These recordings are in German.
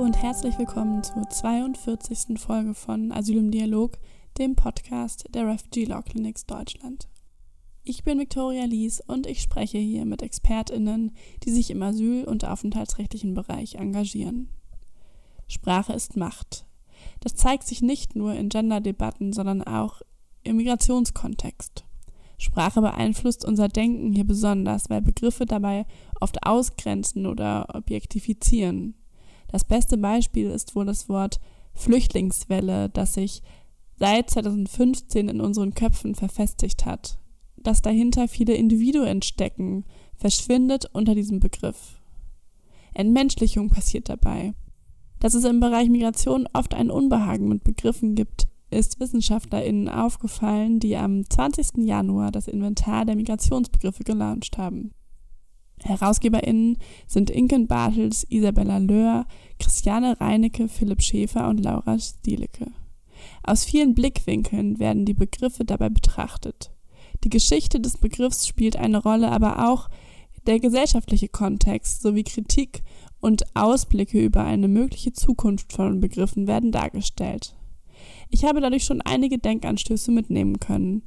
Und herzlich willkommen zur 42. Folge von Asyl im Dialog, dem Podcast der Refugee Law Clinics Deutschland. Ich bin Victoria Lies und ich spreche hier mit ExpertInnen, die sich im asyl- und aufenthaltsrechtlichen Bereich engagieren. Sprache ist Macht. Das zeigt sich nicht nur in Gender-Debatten, sondern auch im Migrationskontext. Sprache beeinflusst unser Denken hier besonders, weil Begriffe dabei oft ausgrenzen oder objektifizieren. Das beste Beispiel ist wohl das Wort Flüchtlingswelle, das sich seit 2015 in unseren Köpfen verfestigt hat. Dass dahinter viele Individuen stecken, verschwindet unter diesem Begriff. Entmenschlichung passiert dabei. Dass es im Bereich Migration oft ein Unbehagen mit Begriffen gibt, ist WissenschaftlerInnen aufgefallen, die am 20. Januar das Inventar der Migrationsbegriffe gelauncht haben. HerausgeberInnen sind Inken Bartels, Isabella Löhr, Christiane Reinecke, Philipp Schäfer und Laura Stielecke. Aus vielen Blickwinkeln werden die Begriffe dabei betrachtet. Die Geschichte des Begriffs spielt eine Rolle, aber auch der gesellschaftliche Kontext sowie Kritik und Ausblicke über eine mögliche Zukunft von Begriffen werden dargestellt. Ich habe dadurch schon einige Denkanstöße mitnehmen können.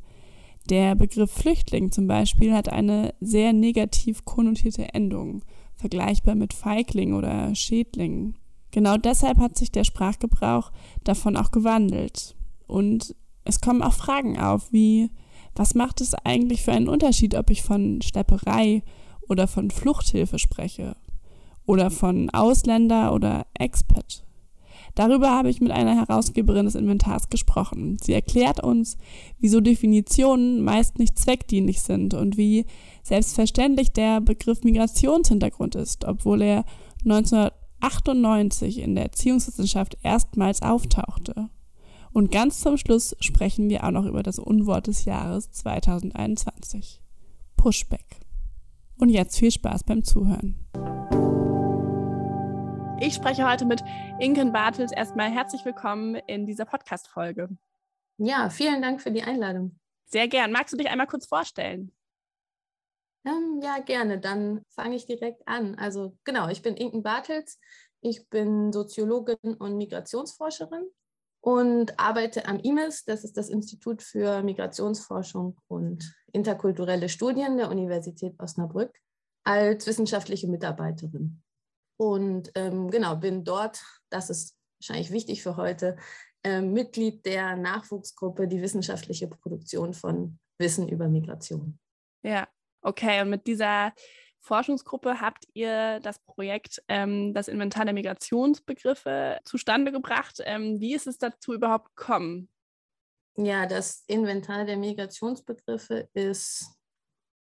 Der Begriff Flüchtling zum Beispiel hat eine sehr negativ konnotierte Endung, vergleichbar mit Feigling oder Schädling. Genau deshalb hat sich der Sprachgebrauch davon auch gewandelt. Und es kommen auch Fragen auf, wie was macht es eigentlich für einen Unterschied, ob ich von Stepperei oder von Fluchthilfe spreche? Oder von Ausländer oder Expat? Darüber habe ich mit einer Herausgeberin des Inventars gesprochen. Sie erklärt uns, wieso Definitionen meist nicht zweckdienlich sind und wie selbstverständlich der Begriff Migrationshintergrund ist, obwohl er 1998 in der Erziehungswissenschaft erstmals auftauchte. Und ganz zum Schluss sprechen wir auch noch über das Unwort des Jahres 2021. Pushback. Und jetzt viel Spaß beim Zuhören. Ich spreche heute mit Inken Bartels. Erstmal herzlich willkommen in dieser Podcast-Folge. Ja, vielen Dank für die Einladung. Sehr gern. Magst du dich einmal kurz vorstellen? Ähm, ja, gerne. Dann fange ich direkt an. Also genau, ich bin Inken Bartels. Ich bin Soziologin und Migrationsforscherin und arbeite am IMIS, das ist das Institut für Migrationsforschung und interkulturelle Studien der Universität Osnabrück, als wissenschaftliche Mitarbeiterin. Und ähm, genau, bin dort, das ist wahrscheinlich wichtig für heute, äh, Mitglied der Nachwuchsgruppe, die wissenschaftliche Produktion von Wissen über Migration. Ja, okay. Und mit dieser Forschungsgruppe habt ihr das Projekt ähm, das Inventar der Migrationsbegriffe zustande gebracht. Ähm, wie ist es dazu überhaupt gekommen? Ja, das Inventar der Migrationsbegriffe ist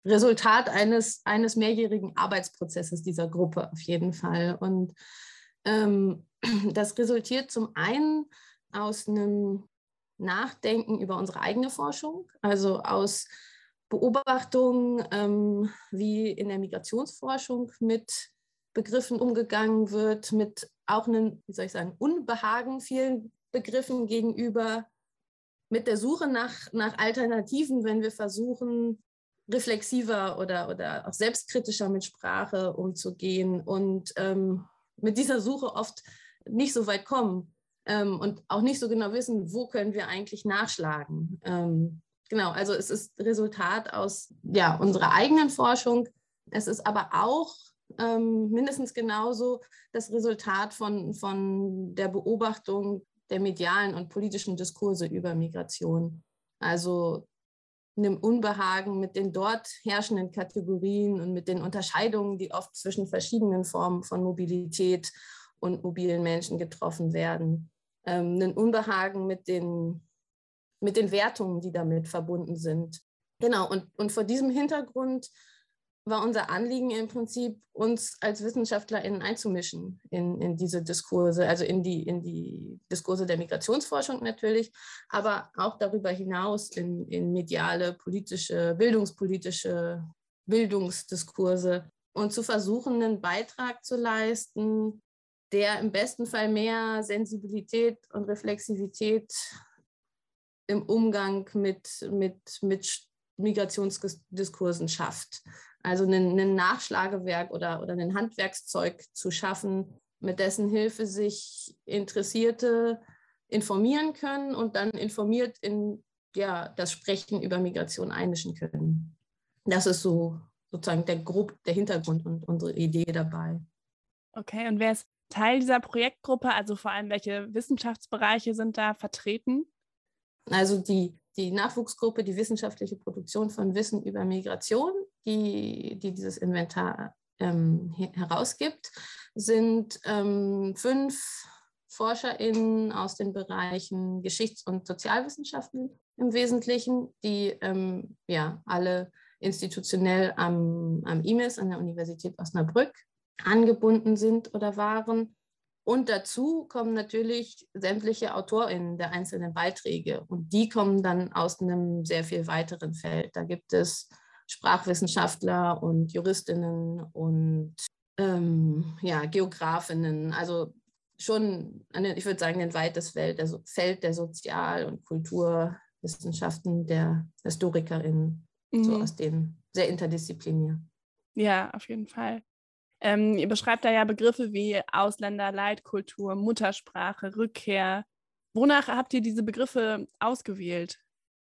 Resultat eines, eines mehrjährigen Arbeitsprozesses dieser Gruppe auf jeden Fall. Und ähm, das resultiert zum einen aus einem Nachdenken über unsere eigene Forschung, also aus Beobachtungen, ähm, wie in der Migrationsforschung mit Begriffen umgegangen wird, mit auch einem, wie soll ich sagen, Unbehagen vielen Begriffen gegenüber, mit der Suche nach, nach Alternativen, wenn wir versuchen, reflexiver oder, oder auch selbstkritischer mit Sprache umzugehen und ähm, mit dieser Suche oft nicht so weit kommen ähm, und auch nicht so genau wissen, wo können wir eigentlich nachschlagen. Ähm, genau, also es ist Resultat aus ja, unserer eigenen Forschung. Es ist aber auch ähm, mindestens genauso das Resultat von, von der Beobachtung der medialen und politischen Diskurse über Migration. Also einem Unbehagen mit den dort herrschenden Kategorien und mit den Unterscheidungen, die oft zwischen verschiedenen Formen von Mobilität und mobilen Menschen getroffen werden. Ähm, ein Unbehagen mit den, mit den Wertungen, die damit verbunden sind. Genau, und, und vor diesem Hintergrund war unser Anliegen im Prinzip, uns als WissenschaftlerInnen einzumischen in, in diese Diskurse, also in die, in die Diskurse der Migrationsforschung natürlich, aber auch darüber hinaus in, in mediale, politische, bildungspolitische Bildungsdiskurse und zu versuchen, einen Beitrag zu leisten, der im besten Fall mehr Sensibilität und Reflexivität im Umgang mit, mit, mit Migrationsdiskursen schafft. Also ein, Nachschlagewerk oder, oder ein Handwerkszeug zu schaffen, mit dessen Hilfe sich Interessierte informieren können und dann informiert in ja, das Sprechen über Migration einmischen können. Das ist so sozusagen der, grob, der Hintergrund und unsere Idee dabei. Okay, und wer ist Teil dieser Projektgruppe? Also vor allem, welche Wissenschaftsbereiche sind da vertreten? Also die, die Nachwuchsgruppe, die wissenschaftliche Produktion von Wissen über Migration, die, die dieses Inventar ähm, herausgibt, sind ähm, fünf ForscherInnen aus den Bereichen Geschichts- und Sozialwissenschaften im Wesentlichen, die ähm, ja alle institutionell am, am IMES an der Universität Osnabrück angebunden sind oder waren. Und dazu kommen natürlich sämtliche AutorInnen der einzelnen Beiträge. Und die kommen dann aus einem sehr viel weiteren Feld. Da gibt es Sprachwissenschaftler und Juristinnen und ähm, ja, Geografinnen. Also schon, ich würde sagen, ein weites Feld, also Feld der Sozial- und Kulturwissenschaften, der HistorikerInnen, mhm. so aus denen sehr interdisziplinär. Ja, auf jeden Fall. Ähm, ihr beschreibt da ja Begriffe wie Ausländer, Leitkultur, Muttersprache, Rückkehr. Wonach habt ihr diese Begriffe ausgewählt?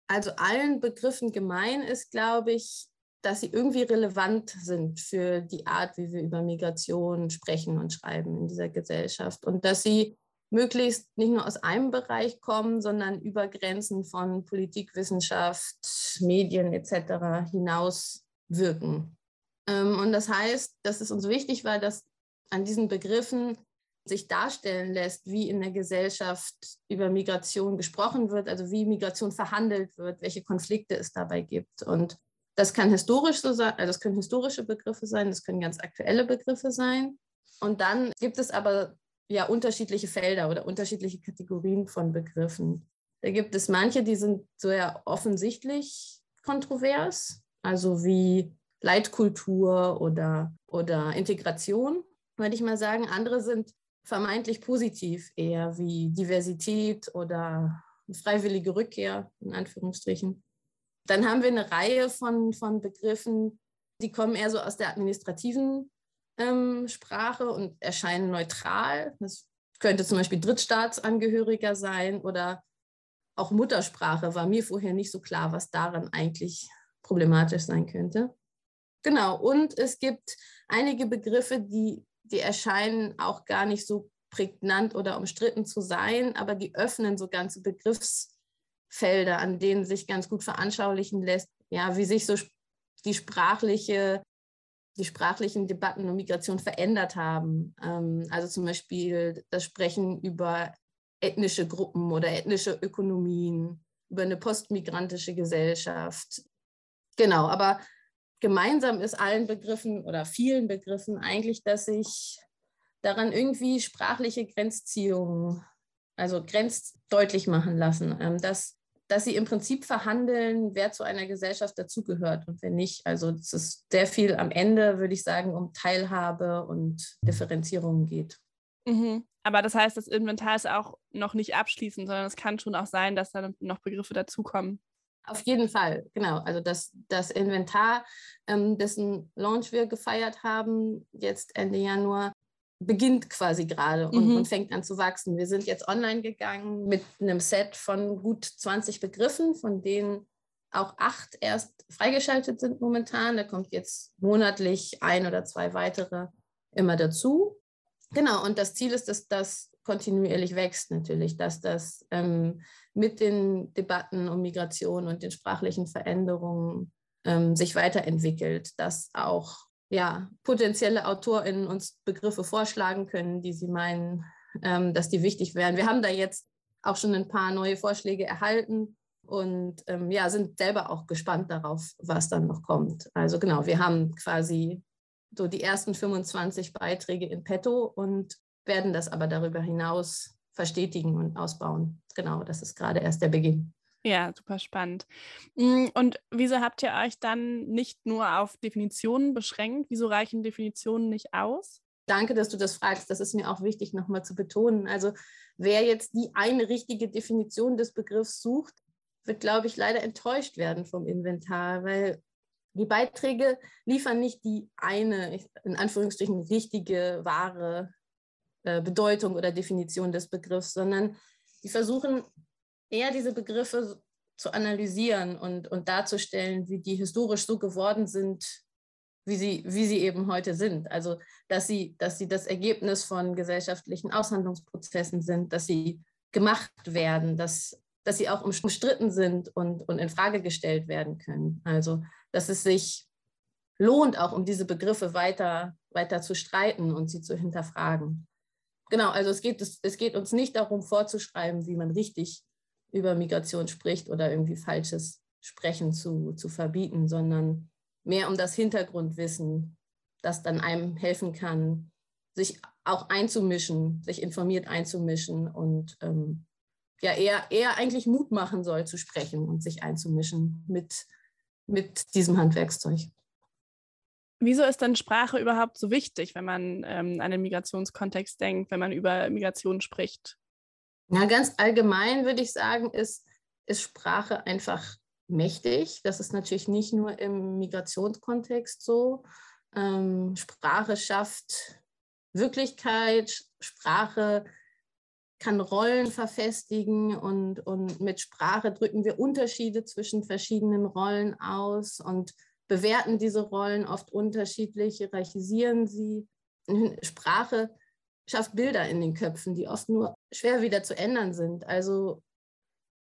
Also allen Begriffen gemein ist, glaube ich, dass sie irgendwie relevant sind für die Art, wie wir über Migration sprechen und schreiben in dieser Gesellschaft und dass sie möglichst nicht nur aus einem Bereich kommen, sondern über Grenzen von Politik, Wissenschaft, Medien etc. hinaus wirken. Ähm, und das heißt, dass es uns wichtig war, dass an diesen Begriffen sich darstellen lässt, wie in der Gesellschaft über Migration gesprochen wird, also wie Migration verhandelt wird, welche Konflikte es dabei gibt. Und das kann historisch so sein, also das können historische Begriffe sein, das können ganz aktuelle Begriffe sein. Und dann gibt es aber ja unterschiedliche Felder oder unterschiedliche Kategorien von Begriffen. Da gibt es manche, die sind ja offensichtlich kontrovers, also wie Leitkultur oder, oder Integration, würde ich mal sagen. Andere sind vermeintlich positiv eher wie Diversität oder freiwillige Rückkehr in Anführungsstrichen. Dann haben wir eine Reihe von, von Begriffen, die kommen eher so aus der administrativen ähm, Sprache und erscheinen neutral. Das könnte zum Beispiel Drittstaatsangehöriger sein oder auch Muttersprache war mir vorher nicht so klar, was daran eigentlich problematisch sein könnte. Genau, und es gibt einige Begriffe, die, die erscheinen auch gar nicht so prägnant oder umstritten zu sein, aber die öffnen so ganze Begriffsfelder, an denen sich ganz gut veranschaulichen lässt, ja, wie sich so die sprachliche die sprachlichen Debatten um Migration verändert haben. Ähm, also zum Beispiel das Sprechen über ethnische Gruppen oder ethnische Ökonomien, über eine postmigrantische Gesellschaft. Genau, aber gemeinsam ist allen Begriffen oder vielen Begriffen eigentlich, dass sich daran irgendwie sprachliche Grenzziehungen, also Grenz deutlich machen lassen, ähm, dass, dass sie im Prinzip verhandeln, wer zu einer Gesellschaft dazugehört und wer nicht. Also es ist sehr viel am Ende, würde ich sagen, um Teilhabe und Differenzierung geht. Mhm. Aber das heißt, das Inventar ist auch noch nicht abschließend, sondern es kann schon auch sein, dass da noch Begriffe dazukommen. Auf jeden Fall, genau. Also das, das Inventar, ähm, dessen Launch wir gefeiert haben, jetzt Ende Januar, beginnt quasi gerade und, mhm. und, fängt an zu wachsen. Wir sind jetzt online gegangen mit einem Set von gut 20 Begriffen, von denen auch acht erst freigeschaltet sind momentan. Da kommt jetzt monatlich ein oder zwei weitere immer dazu. Genau, und das Ziel ist, dass das kontinuierlich wächst natürlich, dass das ähm, mit den Debatten um Migration und den sprachlichen Veränderungen ähm, sich weiterentwickelt, dass auch ja, potenzielle AutorInnen uns Begriffe vorschlagen können, die sie meinen, ähm, dass die wichtig wären. Wir haben da jetzt auch schon ein paar neue Vorschläge erhalten und ähm, ja, sind selber auch gespannt darauf, was dann noch kommt. Also genau, wir haben quasi so die ersten 25 Beiträge in petto und werden das aber darüber hinaus verstetigen und ausbauen. Genau, das ist gerade erst der Beginn. Ja, super spannend. Mm, und wieso habt ihr euch dann nicht nur auf Definitionen beschränkt? Wieso reichen Definitionen nicht aus? Danke, dass du das fragst. Das ist mir auch wichtig, nochmal zu betonen. Also wer jetzt die eine richtige Definition des Begriffs sucht, wird, glaube ich, leider enttäuscht werden vom Inventar, weil die Beiträge liefern nicht die eine, in Anführungsstrichen, richtige, wahre äh, Bedeutung oder Definition des Begriffs, sondern die versuchen eher diese Begriffe zu analysieren und, und darzustellen, wie die historisch so geworden sind, wie sie, wie sie eben heute sind. Also, dass sie, dass sie das Ergebnis von gesellschaftlichen Aushandlungsprozessen sind, dass sie gemacht werden, dass, dass sie auch umstritten sind und, und in Frage gestellt werden können. Also, dass es sich lohnt, auch um diese Begriffe weiter, weiter zu streiten und sie zu hinterfragen. Genau, also es geht, es, es geht uns nicht darum vorzuschreiben, wie man richtig über Migration spricht oder irgendwie falsches Sprechen zu, zu verbieten, sondern mehr um das Hintergrundwissen, das dann einem helfen kann, sich auch einzumischen, sich informiert einzumischen und ähm, ja eher, eher eigentlich Mut machen soll zu sprechen und sich einzumischen mit, mit diesem Handwerkszeug. Wieso ist denn Sprache überhaupt so wichtig, wenn man ähm, an den Migrationskontext denkt, wenn man über Migration spricht? Ja, ganz allgemein würde ich sagen, ist, ist Sprache einfach mächtig. Das ist natürlich nicht nur im Migrationskontext so. Ähm, Sprache schafft Wirklichkeit, Sprache kann Rollen verfestigen und, und mit Sprache drücken wir Unterschiede zwischen verschiedenen Rollen aus und bewerten diese Rollen oft unterschiedlich, hierarchisieren sie. Sprache schafft Bilder in den Köpfen, die oft nur schwer wieder zu ändern sind. Also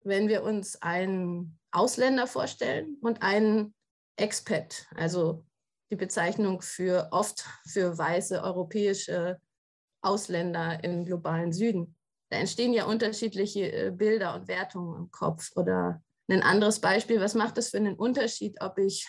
wenn wir uns einen Ausländer vorstellen und einen Expat, also die Bezeichnung für oft für weiße europäische Ausländer im globalen Süden. Da entstehen ja unterschiedliche äh, Bilder und Wertungen im Kopf. Oder ein anderes Beispiel, was macht es für einen Unterschied, ob ich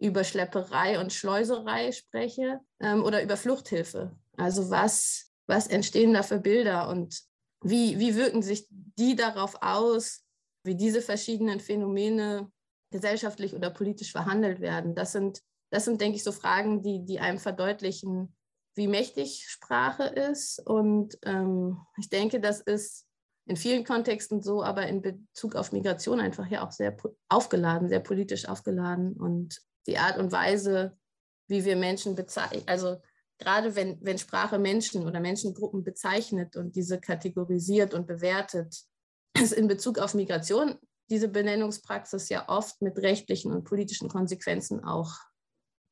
über Schlepperei und Schleuserei spreche ähm, oder über Fluchthilfe? Also was, was entstehen da für Bilder und wie, wie wirken sich die darauf aus, wie diese verschiedenen Phänomene gesellschaftlich oder politisch verhandelt werden? Das sind, das sind denke ich, so Fragen, die, die einem verdeutlichen, wie mächtig Sprache ist. Und ähm, ich denke, das ist in vielen Kontexten so, aber in Bezug auf Migration einfach ja auch sehr aufgeladen, sehr politisch aufgeladen. Und die Art und Weise, wie wir Menschen bezeichnen, also gerade wenn, wenn Sprache Menschen oder Menschengruppen bezeichnet und diese kategorisiert und bewertet, ist in Bezug auf Migration diese Benennungspraxis ja oft mit rechtlichen und politischen Konsequenzen auch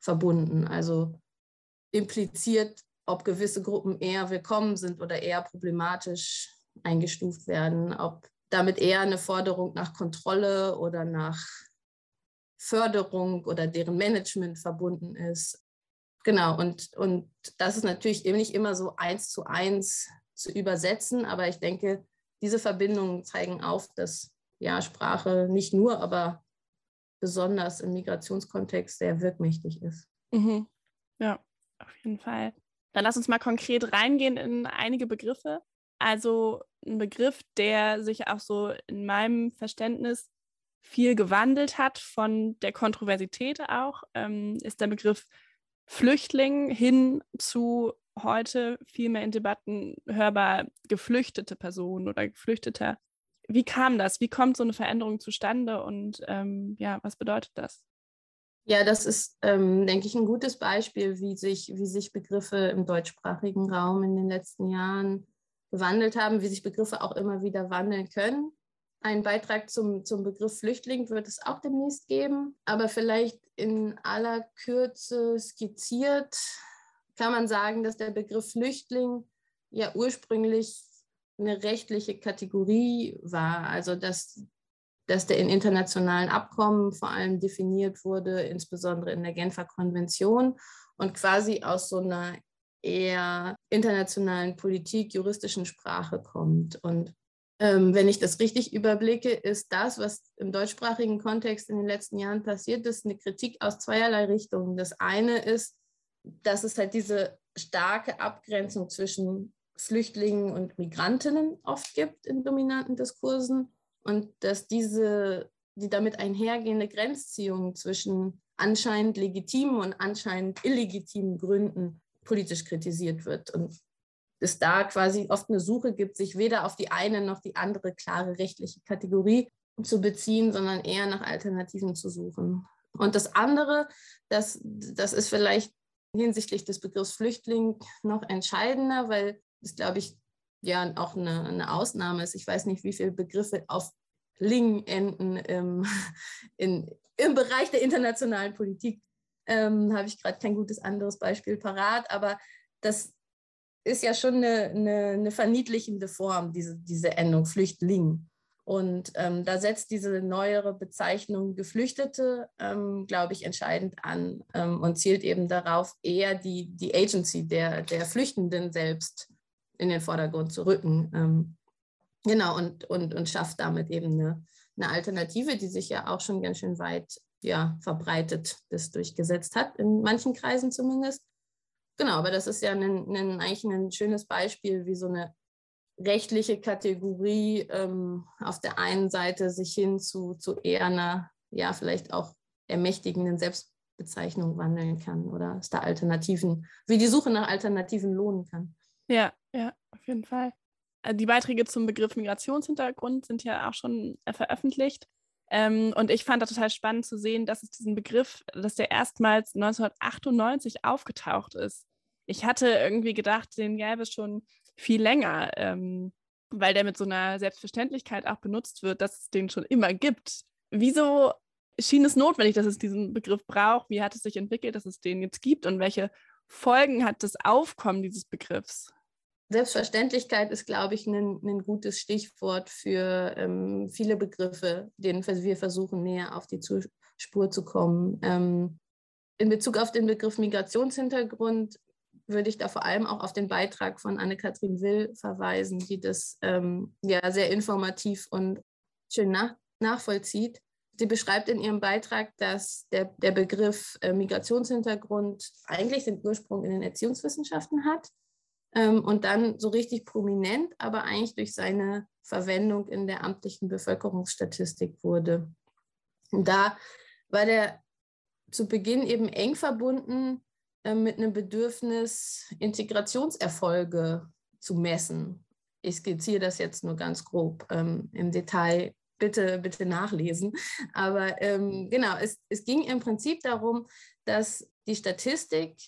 verbunden. Also impliziert, ob gewisse Gruppen eher willkommen sind oder eher problematisch eingestuft werden, ob damit eher eine Forderung nach Kontrolle oder nach Förderung oder deren Management verbunden ist. Genau, und, und das ist natürlich eben nicht immer so eins zu eins zu übersetzen, aber ich denke, diese Verbindungen zeigen auf, dass ja Sprache nicht nur, aber besonders im Migrationskontext sehr wirkmächtig ist. Mhm. Ja, auf jeden Fall. Dann lass uns mal konkret reingehen in einige Begriffe. Also ein Begriff, der sich auch so in meinem Verständnis viel gewandelt hat von der Kontroversität auch, ähm, ist der Begriff Flüchtling hin zu heute viel mehr in Debatten hörbar geflüchtete Personen oder Geflüchteter. Wie kam das? Wie kommt so eine Veränderung zustande und ähm, ja, was bedeutet das? Ja, das ist, ähm, denke ich, ein gutes Beispiel, wie sich, wie sich Begriffe im deutschsprachigen Raum in den letzten Jahren gewandelt haben, wie sich Begriffe auch immer wieder wandeln können. Ein Beitrag zum, zum Begriff Flüchtling wird es auch demnächst geben, aber vielleicht in aller Kürze skizziert kann man sagen, dass der Begriff Flüchtling ja ursprünglich eine rechtliche Kategorie war, also dass, dass der in internationalen Abkommen vor allem definiert wurde, insbesondere in der Genfer Konvention und quasi aus so einer eher internationalen Politik, juristischen Sprache kommt. Und ähm, wenn ich das richtig überblicke, ist das, was im deutschsprachigen Kontext in den letzten Jahren passiert ist, eine Kritik aus zweierlei Richtungen. Das eine ist, dass es halt diese starke Abgrenzung zwischen Flüchtlingen und Migrantinnen oft gibt in dominanten Diskursen und dass diese, die damit einhergehende Grenzziehung zwischen anscheinend legitimen und anscheinend illegitimen Gründen politisch kritisiert wird. Und es da quasi oft eine Suche gibt, sich weder auf die eine noch die andere klare rechtliche Kategorie zu beziehen, sondern eher nach Alternativen zu suchen. Und das andere, das, das ist vielleicht hinsichtlich des Begriffs Flüchtling noch entscheidender, weil ist, glaube ich, ja auch eine, eine Ausnahme ist. Ich weiß nicht, wie viele Begriffe auf Ling enden im, in, im Bereich der internationalen Politik. Ähm, Habe ich gerade kein gutes anderes Beispiel parat, aber das ist ja schon eine, eine, eine verniedlichende Form, diese, diese Endung Flüchtling. Und ähm, da setzt diese neuere Bezeichnung Geflüchtete, ähm, glaube ich, entscheidend an ähm, und zielt eben darauf, eher die, die Agency der, der Flüchtenden selbst in den Vordergrund zu rücken. Ähm, genau, und, und, und schafft damit eben eine, eine Alternative, die sich ja auch schon ganz schön weit ja, verbreitet bis durchgesetzt hat, in manchen Kreisen zumindest. Genau, aber das ist ja ein, ein, eigentlich ein schönes Beispiel, wie so eine rechtliche Kategorie ähm, auf der einen Seite sich hin zu, zu eher einer, ja, vielleicht auch ermächtigenden Selbstbezeichnung wandeln kann oder es da Alternativen, wie die Suche nach Alternativen lohnen kann. Ja, ja, auf jeden Fall. Äh, die Beiträge zum Begriff Migrationshintergrund sind ja auch schon äh, veröffentlicht. Ähm, und ich fand das total spannend zu sehen, dass es diesen Begriff, dass der erstmals 1998 aufgetaucht ist. Ich hatte irgendwie gedacht, den gäbe es schon viel länger, ähm, weil der mit so einer Selbstverständlichkeit auch benutzt wird, dass es den schon immer gibt. Wieso schien es notwendig, dass es diesen Begriff braucht? Wie hat es sich entwickelt, dass es den jetzt gibt und welche Folgen hat das Aufkommen dieses Begriffs? Selbstverständlichkeit ist, glaube ich, ein, ein gutes Stichwort für ähm, viele Begriffe, denen wir versuchen, näher auf die Spur zu kommen. Ähm, in Bezug auf den Begriff Migrationshintergrund würde ich da vor allem auch auf den Beitrag von Anne-Kathrin Will verweisen, die das ähm, ja sehr informativ und schön nach, nachvollzieht. Sie beschreibt in ihrem Beitrag, dass der, der Begriff äh, Migrationshintergrund eigentlich den Ursprung in den Erziehungswissenschaften hat ähm, und dann so richtig prominent, aber eigentlich durch seine Verwendung in der amtlichen Bevölkerungsstatistik wurde. Und da war der zu Beginn eben eng verbunden äh, mit einem Bedürfnis, Integrationserfolge zu messen. Ich skizziere das jetzt nur ganz grob ähm, im Detail. Bitte, bitte nachlesen. Aber ähm, genau, es, es ging im Prinzip darum, dass die Statistik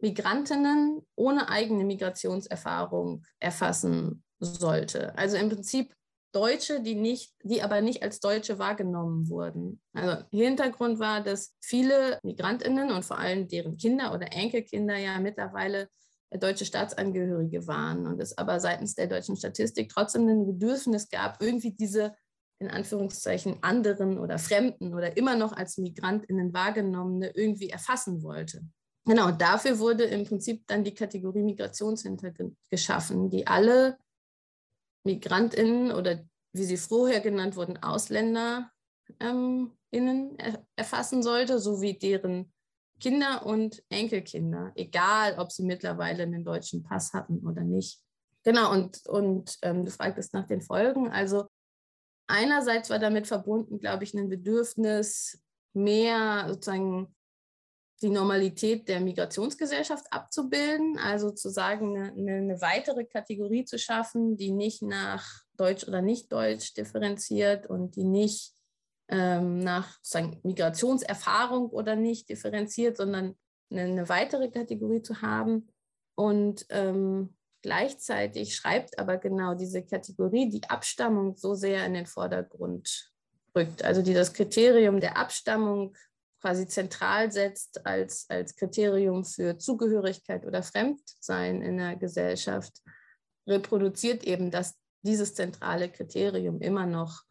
Migrantinnen ohne eigene Migrationserfahrung erfassen sollte. Also im Prinzip Deutsche, die nicht, die aber nicht als Deutsche wahrgenommen wurden. Also Hintergrund war, dass viele Migrantinnen und vor allem deren Kinder oder Enkelkinder ja mittlerweile deutsche Staatsangehörige waren und es aber seitens der deutschen Statistik trotzdem ein Bedürfnis gab, irgendwie diese in Anführungszeichen anderen oder Fremden oder immer noch als Migrantinnen wahrgenommene irgendwie erfassen wollte. Genau, dafür wurde im Prinzip dann die Kategorie Migrationshintergrund geschaffen, die alle MigrantInnen oder wie sie vorher genannt wurden, AusländerInnen ähm, erfassen sollte, sowie deren Kinder und Enkelkinder, egal ob sie mittlerweile einen deutschen Pass hatten oder nicht. Genau, und, und ähm, du fragtest nach den Folgen. Also einerseits war damit verbunden, glaube ich, ein Bedürfnis, mehr sozusagen die Normalität der Migrationsgesellschaft abzubilden, also zu sagen, eine, eine, weitere Kategorie zu schaffen, die nicht nach Deutsch oder nicht Deutsch differenziert und die nicht ähm, nach sagen, Migrationserfahrung oder nicht differenziert, sondern eine, eine weitere Kategorie zu haben. Und ähm, gleichzeitig schreibt aber genau diese Kategorie die Abstammung so sehr in den Vordergrund rückt, also die das Kriterium der Abstammung quasi zentral setzt als, als Kriterium für Zugehörigkeit oder Fremdsein in der Gesellschaft, reproduziert eben, dass dieses zentrale Kriterium immer noch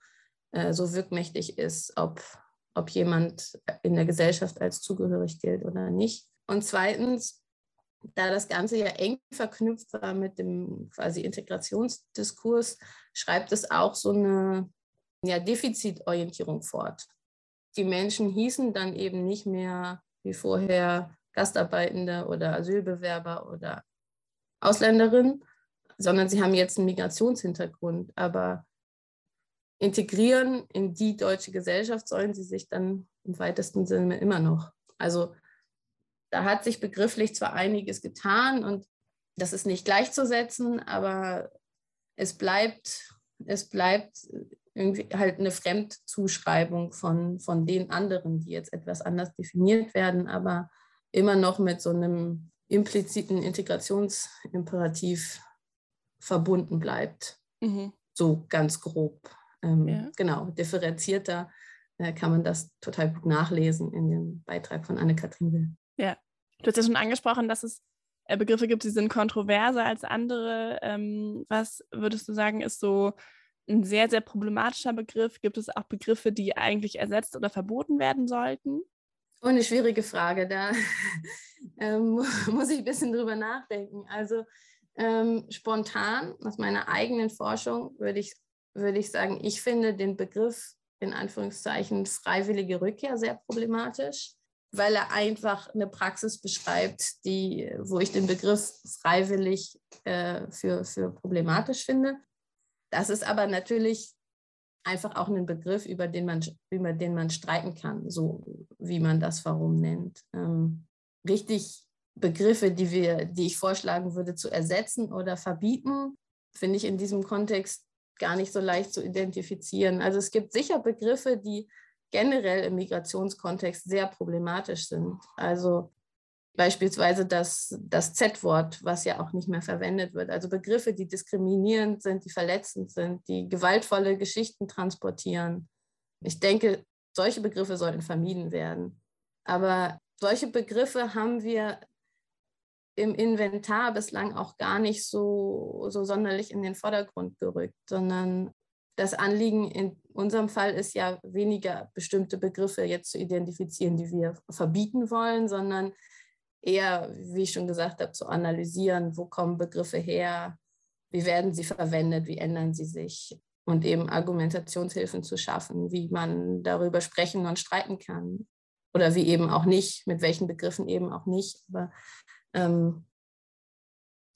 äh, so wirkmächtig ist, ob, ob jemand in der Gesellschaft als zugehörig gilt oder nicht. Und zweitens, da das Ganze ja eng verknüpft war mit dem quasi Integrationsdiskurs, schreibt es auch so eine ja, Defizitorientierung fort die Menschen hießen dann eben nicht mehr wie vorher Gastarbeitende oder Asylbewerber oder Ausländerinnen, sondern sie haben jetzt einen Migrationshintergrund. Aber integrieren in die deutsche Gesellschaft sollen sie sich dann im weitesten Sinne immer noch. Also da hat sich begrifflich zwar einiges getan und das ist nicht gleichzusetzen, aber es bleibt, es bleibt irgendwie halt eine Fremdzuschreibung von, von den anderen, die jetzt etwas anders definiert werden, aber immer noch mit so einem impliziten Integrationsimperativ verbunden bleibt. Mhm. So ganz grob. Ähm, ja. Genau, differenzierter äh, kann man das total gut nachlesen in dem Beitrag von Anne-Kathrin Will. Ja, du hast ja schon angesprochen, dass es äh, Begriffe gibt, die sind kontroverser als andere. Ähm, was würdest du sagen, ist so ein sehr, sehr problematischer Begriff? Gibt es auch Begriffe, die eigentlich ersetzt oder verboten werden sollten? Oh, eine schwierige Frage. Da ähm, muss ich ein bisschen drüber nachdenken. Also ähm, spontan aus meiner eigenen Forschung würde ich, würde ich sagen, ich finde den Begriff in Anführungszeichen freiwillige Rückkehr sehr problematisch, weil er einfach eine Praxis beschreibt, die, wo ich den Begriff freiwillig äh, für, für problematisch finde. Das ist aber natürlich einfach auch ein Begriff, über den man, über den man streiten kann, so wie man das warum nennt. Ähm, richtig Begriffe, die, wir, die ich vorschlagen würde, zu ersetzen oder verbieten, finde ich in diesem Kontext gar nicht so leicht zu identifizieren. Also es gibt sicher Begriffe, die generell im Migrationskontext sehr problematisch sind. Also beispielsweise das, das Z-Wort, was ja auch nicht mehr verwendet wird. Also Begriffe, die diskriminierend sind, die verletzend sind, die gewaltvolle Geschichten transportieren. Ich denke, solche Begriffe sollten vermieden werden. Aber solche Begriffe haben wir im Inventar bislang auch gar nicht so, so sonderlich in den Vordergrund gerückt, sondern das Anliegen in unserem Fall ist ja weniger bestimmte Begriffe jetzt zu identifizieren, die wir verbieten wollen, sondern eher, wie ich schon gesagt habe, zu analysieren, wo kommen Begriffe her, wie werden sie verwendet, wie ändern sie sich und eben Argumentationshilfen zu schaffen, wie man darüber sprechen und streiten kann oder wie eben auch nicht, mit welchen Begriffen eben auch nicht. Aber ähm,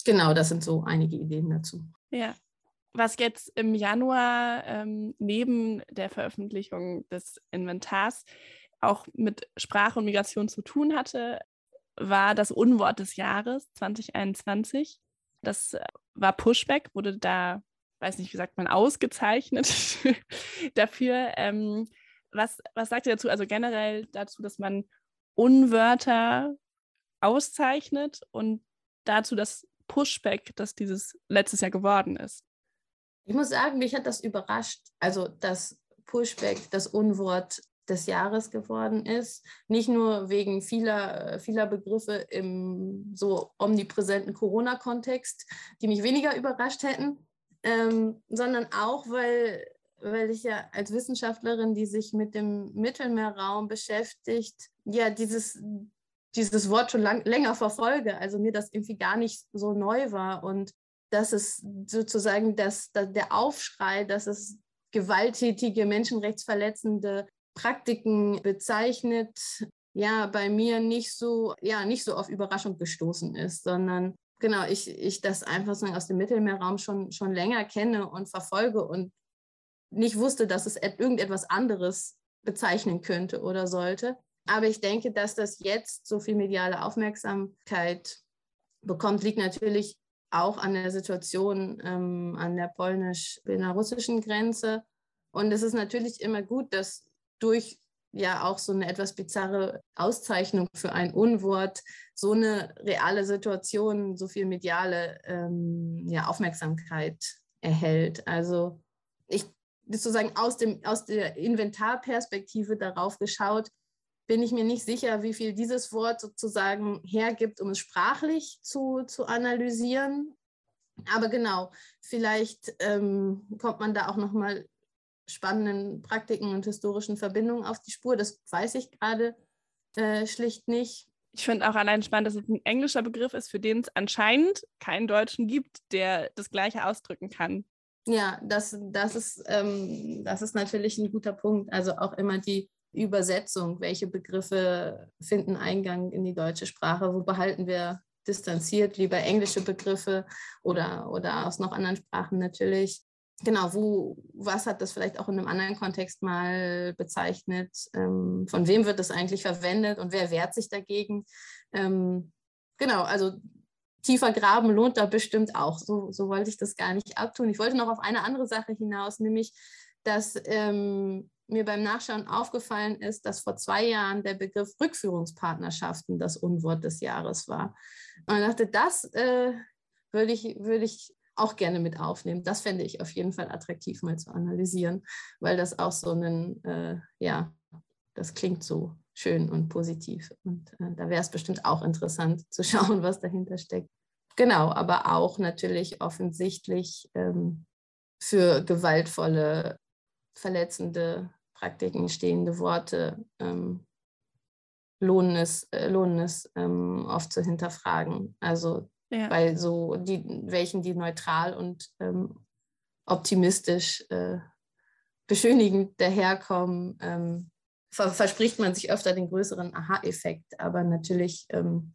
genau, das sind so einige Ideen dazu. Ja. Was jetzt im Januar ähm, neben der Veröffentlichung des Inventars auch mit Sprache und Migration zu tun hatte, war das Unwort des Jahres 2021. Das äh, war Pushback, wurde da, weiß nicht, wie sagt man, ausgezeichnet dafür. Ähm, was, was sagt ihr dazu? Also generell dazu, dass man Unwörter auszeichnet und dazu das Pushback, das dieses letztes Jahr geworden ist. Ich muss sagen, mich hat das überrascht. Also, dass Pushback das Unwort des Jahres geworden ist. Nicht nur wegen vieler, vieler Begriffe im so omnipräsenten Corona-Kontext, die mich weniger überrascht hätten, ähm, sondern auch, weil, weil ich ja als Wissenschaftlerin, die sich mit dem Mittelmeerraum beschäftigt, ja, dieses, dieses Wort schon lang, länger verfolge, also mir das irgendwie gar nicht so neu war und dass es sozusagen das, das, der Aufschrei, dass es gewalttätige, menschenrechtsverletzende Praktiken bezeichnet, ja, bei mir nicht so, ja, nicht so auf Überraschung gestoßen ist, sondern genau, ich, ich das einfach so aus dem Mittelmeerraum schon, schon länger kenne und verfolge und nicht wusste, dass es irgendetwas anderes bezeichnen könnte oder sollte. Aber ich denke, dass das jetzt so viel mediale Aufmerksamkeit bekommt, liegt natürlich auch an der Situation ähm, an der polnisch-belarussischen Grenze. Und es ist natürlich immer gut, dass durch ja auch so eine etwas bizarre Auszeichnung für ein Unwort so eine reale Situation so viel mediale ähm, ja, Aufmerksamkeit erhält. Also ich sozusagen aus, dem, aus der Inventarperspektive darauf geschaut, bin ich mir nicht sicher, wie viel dieses Wort sozusagen hergibt, um es sprachlich zu, zu analysieren. Aber genau, vielleicht ähm, kommt man da auch nochmal spannenden Praktiken und historischen Verbindungen auf die Spur. Das weiß ich gerade äh, schlicht nicht. Ich finde auch allein spannend, dass es ein englischer Begriff ist, für den es anscheinend keinen Deutschen gibt, der das Gleiche ausdrücken kann. Ja, das, das, ist, ähm, das ist natürlich ein guter Punkt. Also auch immer die Übersetzung, welche Begriffe finden Eingang in die deutsche Sprache, wo behalten wir distanziert lieber englische Begriffe oder, oder aus noch anderen Sprachen natürlich. Genau, wo, was hat das vielleicht auch in einem anderen Kontext mal bezeichnet? Ähm, von wem wird das eigentlich verwendet und wer wehrt sich dagegen? Ähm, genau, also tiefer graben lohnt da bestimmt auch. So, so wollte ich das gar nicht abtun. Ich wollte noch auf eine andere Sache hinaus, nämlich, dass ähm, mir beim Nachschauen aufgefallen ist, dass vor zwei Jahren der Begriff Rückführungspartnerschaften das Unwort des Jahres war. Und ich dachte, das äh, würde ich, würde ich auch gerne mit aufnehmen. Das fände ich auf jeden Fall attraktiv mal zu analysieren, weil das auch so ein, äh, ja, das klingt so schön und positiv. Und äh, da wäre es bestimmt auch interessant zu schauen, was dahinter steckt. Genau, aber auch natürlich offensichtlich ähm, für gewaltvolle, verletzende Praktiken stehende Worte ähm, lohnen es, äh, lohnen es ähm, oft zu hinterfragen. Also ja. bei so die, welchen, die neutral und ähm, optimistisch äh, beschönigend daherkommen, ähm, ver verspricht man sich öfter den größeren Aha-Effekt. Aber natürlich, ähm,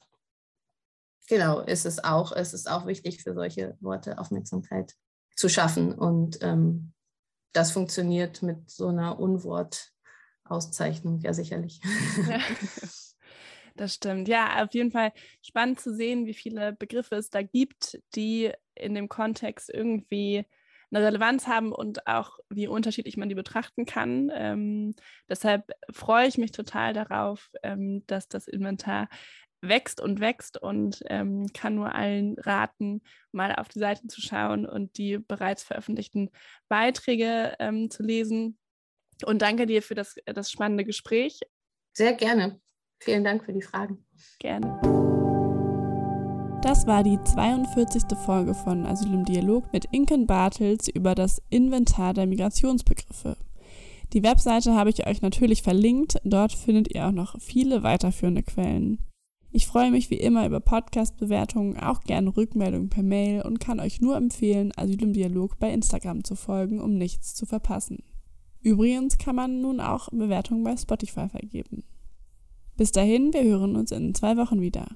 genau, ist es auch, ist es auch wichtig für solche Worte Aufmerksamkeit zu schaffen. Und ähm, das funktioniert mit so einer Unwortauszeichnung ja sicherlich. Ja. Das stimmt. Ja, auf jeden Fall spannend zu sehen, wie viele Begriffe es da gibt, die in dem Kontext irgendwie eine Relevanz haben und auch wie unterschiedlich man die betrachten kann. Ähm, deshalb freue ich mich total darauf, ähm, dass das Inventar wächst und wächst und ähm, kann nur allen raten, mal auf die Seite zu schauen und die bereits veröffentlichten Beiträge ähm, zu lesen. Und danke dir für das, das spannende Gespräch. Sehr gerne. Vielen Dank für die Fragen. Gerne. Das war die 42. Folge von Asyl im Dialog mit Inken Bartels über das Inventar der Migrationsbegriffe. Die Webseite habe ich euch natürlich verlinkt. Dort findet ihr auch noch viele weiterführende Quellen. Ich freue mich wie immer über Podcast-Bewertungen, auch gerne Rückmeldungen per Mail und kann euch nur empfehlen, Asyl im Dialog bei Instagram zu folgen, um nichts zu verpassen. Übrigens kann man nun auch Bewertungen bei Spotify vergeben. Bis dahin, wir hören uns in zwei Wochen wieder.